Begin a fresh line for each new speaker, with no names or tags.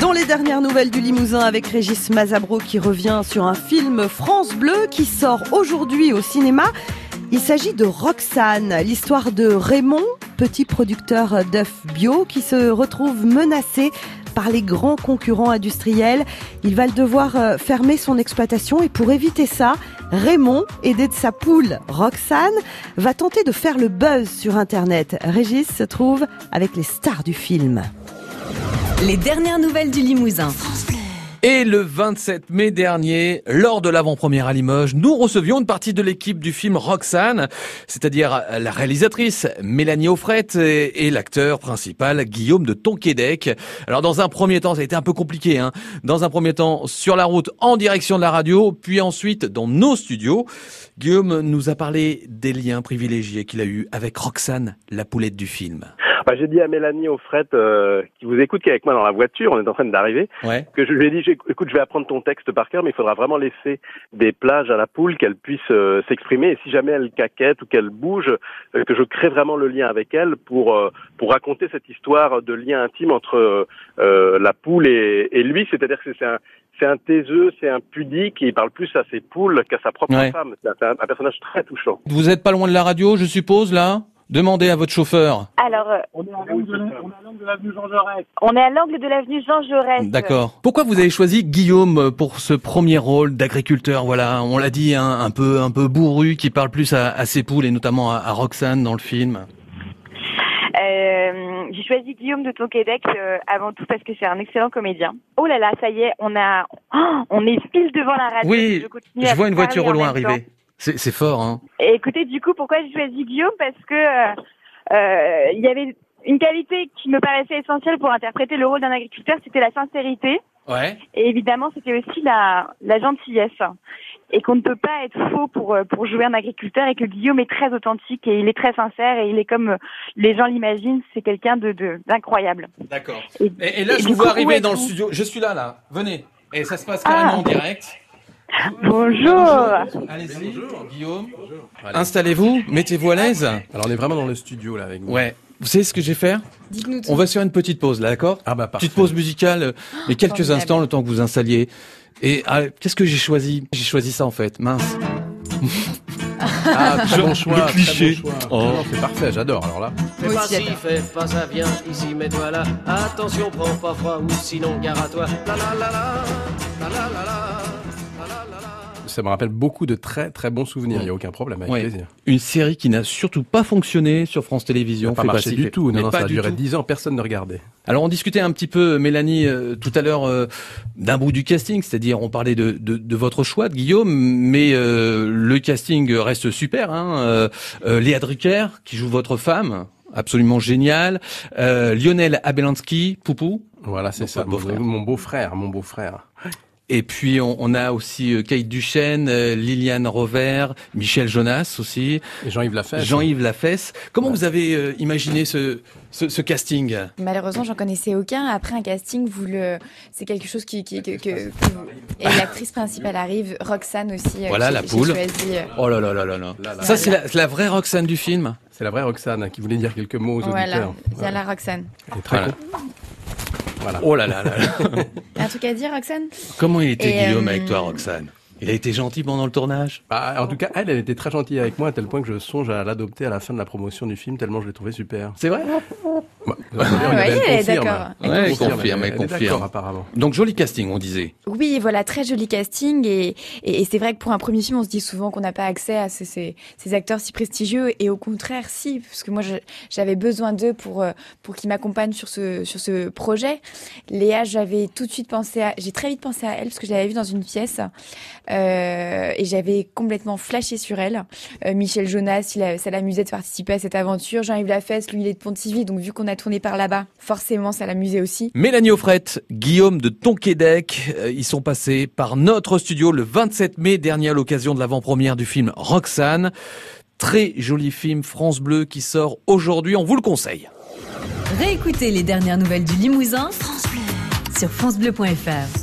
Dans les dernières nouvelles du Limousin avec Régis Mazabro qui revient sur un film France Bleu qui sort aujourd'hui au cinéma. Il s'agit de Roxane, l'histoire de Raymond, petit producteur d'œufs bio qui se retrouve menacé par les grands concurrents industriels. Il va devoir euh, fermer son exploitation et pour éviter ça, Raymond, aidé de sa poule Roxane, va tenter de faire le buzz sur Internet. Régis se trouve avec les stars du film.
Les dernières nouvelles du Limousin.
Et le 27 mai dernier, lors de l'avant-première à Limoges, nous recevions une partie de l'équipe du film Roxane, c'est-à-dire la réalisatrice Mélanie Offrette et, l'acteur principal Guillaume de Tonquédec. Alors dans un premier temps, ça a été un peu compliqué. Hein. Dans un premier temps, sur la route en direction de la radio, puis ensuite dans nos studios. Guillaume nous a parlé des liens privilégiés qu'il a eus avec Roxane, la poulette du film.
Bah, j'ai dit à Mélanie au euh, qui vous écoute, qui est avec moi dans la voiture, on est en train d'arriver, que je lui ai dit, écoute, je vais apprendre ton texte par cœur, mais il faudra vraiment laisser des plages à la poule, qu'elle puisse euh, s'exprimer, et si jamais elle caquette ou qu'elle bouge, euh, que je crée vraiment le lien avec elle pour euh, pour raconter cette histoire de lien intime entre la poule et, et lui, c'est-à-dire que c'est un c'est un taiseux, c'est un pudique, et il parle plus à ses poules qu'à sa propre femme. C'est un, un personnage très touchant.
Vous êtes pas loin de la radio, je suppose, là? Demandez à votre chauffeur.
Alors, euh, on est à l'angle de l'avenue Jean Jaurès. On est à l'angle de l'avenue Jean Jaurès.
D'accord. Pourquoi vous avez choisi Guillaume pour ce premier rôle d'agriculteur Voilà, on l'a dit, hein, un peu un peu bourru, qui parle plus à, ses poules et notamment à, Roxane dans le film.
Euh, j'ai choisi Guillaume de Tonquédec euh, avant tout parce que c'est un excellent comédien. Oh là là, ça y est, on a, oh, on est pile devant la radio.
Oui, je, vois une voiture au loin arriver. C'est fort, hein.
écoutez, du coup, pourquoi j'ai choisi Guillaume? Parce que euh, euh, il y avait une qualité qui me paraissait essentielle pour interpréter le rôle d'un agriculteur, c'était la sincérité.
Ouais.
Et évidemment, c'était aussi la, la gentillesse. Et qu'on ne peut pas être faux pour, euh, pour jouer un agriculteur et que Guillaume est très authentique et il est très sincère et il est comme les gens l'imaginent, c'est quelqu'un de d'incroyable.
D'accord. Et, là, je vous vois arriver dans le studio. Je suis là, là. Venez. Et ça se passe carrément ah. en direct.
Bonjour.
Allez-y, Guillaume. Installez-vous, mettez-vous à l'aise.
Alors on est vraiment dans le studio là avec vous.
Ouais. Vous savez ce que je vais faire On va faire une petite pause là, d'accord
Ah bah parfait.
Petite pause musicale, euh, mais quelques instants le temps que vous installiez. Et ah, qu'est-ce que j'ai choisi J'ai choisi ça en fait. Mince.
Ah, très bon choix.
Le cliché.
Oh. c'est parfait, j'adore. Alors là.
Fais pas si, fais pas ça, viens ici, mets-toi là. Attention, prends pas froid ou sinon gare à toi. La la la la, la la la la
ça me rappelle beaucoup de très très bons souvenirs. Il n'y a aucun problème, avec plaisir.
Une série qui n'a surtout pas fonctionné sur France Télévisions.
Ça pas marché du tout. Non, ça a duré dix ans, personne ne regardait.
Alors on discutait un petit peu, Mélanie, euh, tout à l'heure euh, d'un bout du casting, c'est-à-dire on parlait de, de, de, votre choix, de Guillaume, mais euh, le casting reste super. Hein, Léa Drucker, qui joue votre femme, absolument génial. Lionel Abelansky, Poupou.
Voilà, c'est ça, mon beau-frère, mon beau-frère.
Et puis on, a aussi euh, Kate Duchesne, euh, Liliane Rover, Michel Jonas aussi.
Et Jean-Yves Lafesse.
Jean-Yves Lafesse. Comment vous avez euh, imaginé ce, ce, casting?
Malheureusement, j'en connaissais aucun. Après un casting, vous le, c'est quelque chose qui, qui que, que, et l'actrice principale arrive, Roxane aussi.
Voilà la poule. Oh là là là là là. Ça c'est la, la, vraie Roxane du film?
C'est la vraie Roxane qui voulait dire quelques mots aux
voilà. auditeurs. Voilà, la Roxane.
Elle est très voilà.
Oh là là là.
Un truc à dire, Roxane?
Comment il était Guillaume avec toi, euh, Roxane? Il a été gentil pendant le tournage?
Bah, En tout cas, elle, elle était très gentille avec moi, à tel point que je songe à l'adopter à la fin de la promotion du film, tellement je l'ai trouvé super.
C'est vrai?
Bah, ah, Oui, d'accord.
Elle confirme, elle confirme. apparemment. Donc, joli casting, on disait.
Oui, voilà, très joli casting. Et, et, c'est vrai que pour un premier film, on se dit souvent qu'on n'a pas accès à ces, ces, ces, acteurs si prestigieux. Et au contraire, si, parce que moi, j'avais besoin d'eux pour, euh, pour qu'ils m'accompagnent sur ce, sur ce projet. Léa, j'avais tout de suite pensé à... J'ai très vite pensé à elle, parce que je l'avais vue dans une pièce. Euh, et j'avais complètement flashé sur elle. Euh, Michel Jonas, il ça l'amusait de participer à cette aventure. Jean-Yves Lafesse, lui, il est de Pontivy, donc vu qu'on a tourné par là-bas, forcément, ça l'amusait aussi.
Mélanie Offrette, Guillaume de Tonquédec, euh, ils sont passés par notre studio le 27 mai dernier à l'occasion de l'avant-première du film Roxane. Très joli film France Bleu qui sort aujourd'hui, on vous le conseille.
Réécoutez les dernières nouvelles du Limousin France Bleu. sur francebleu.fr.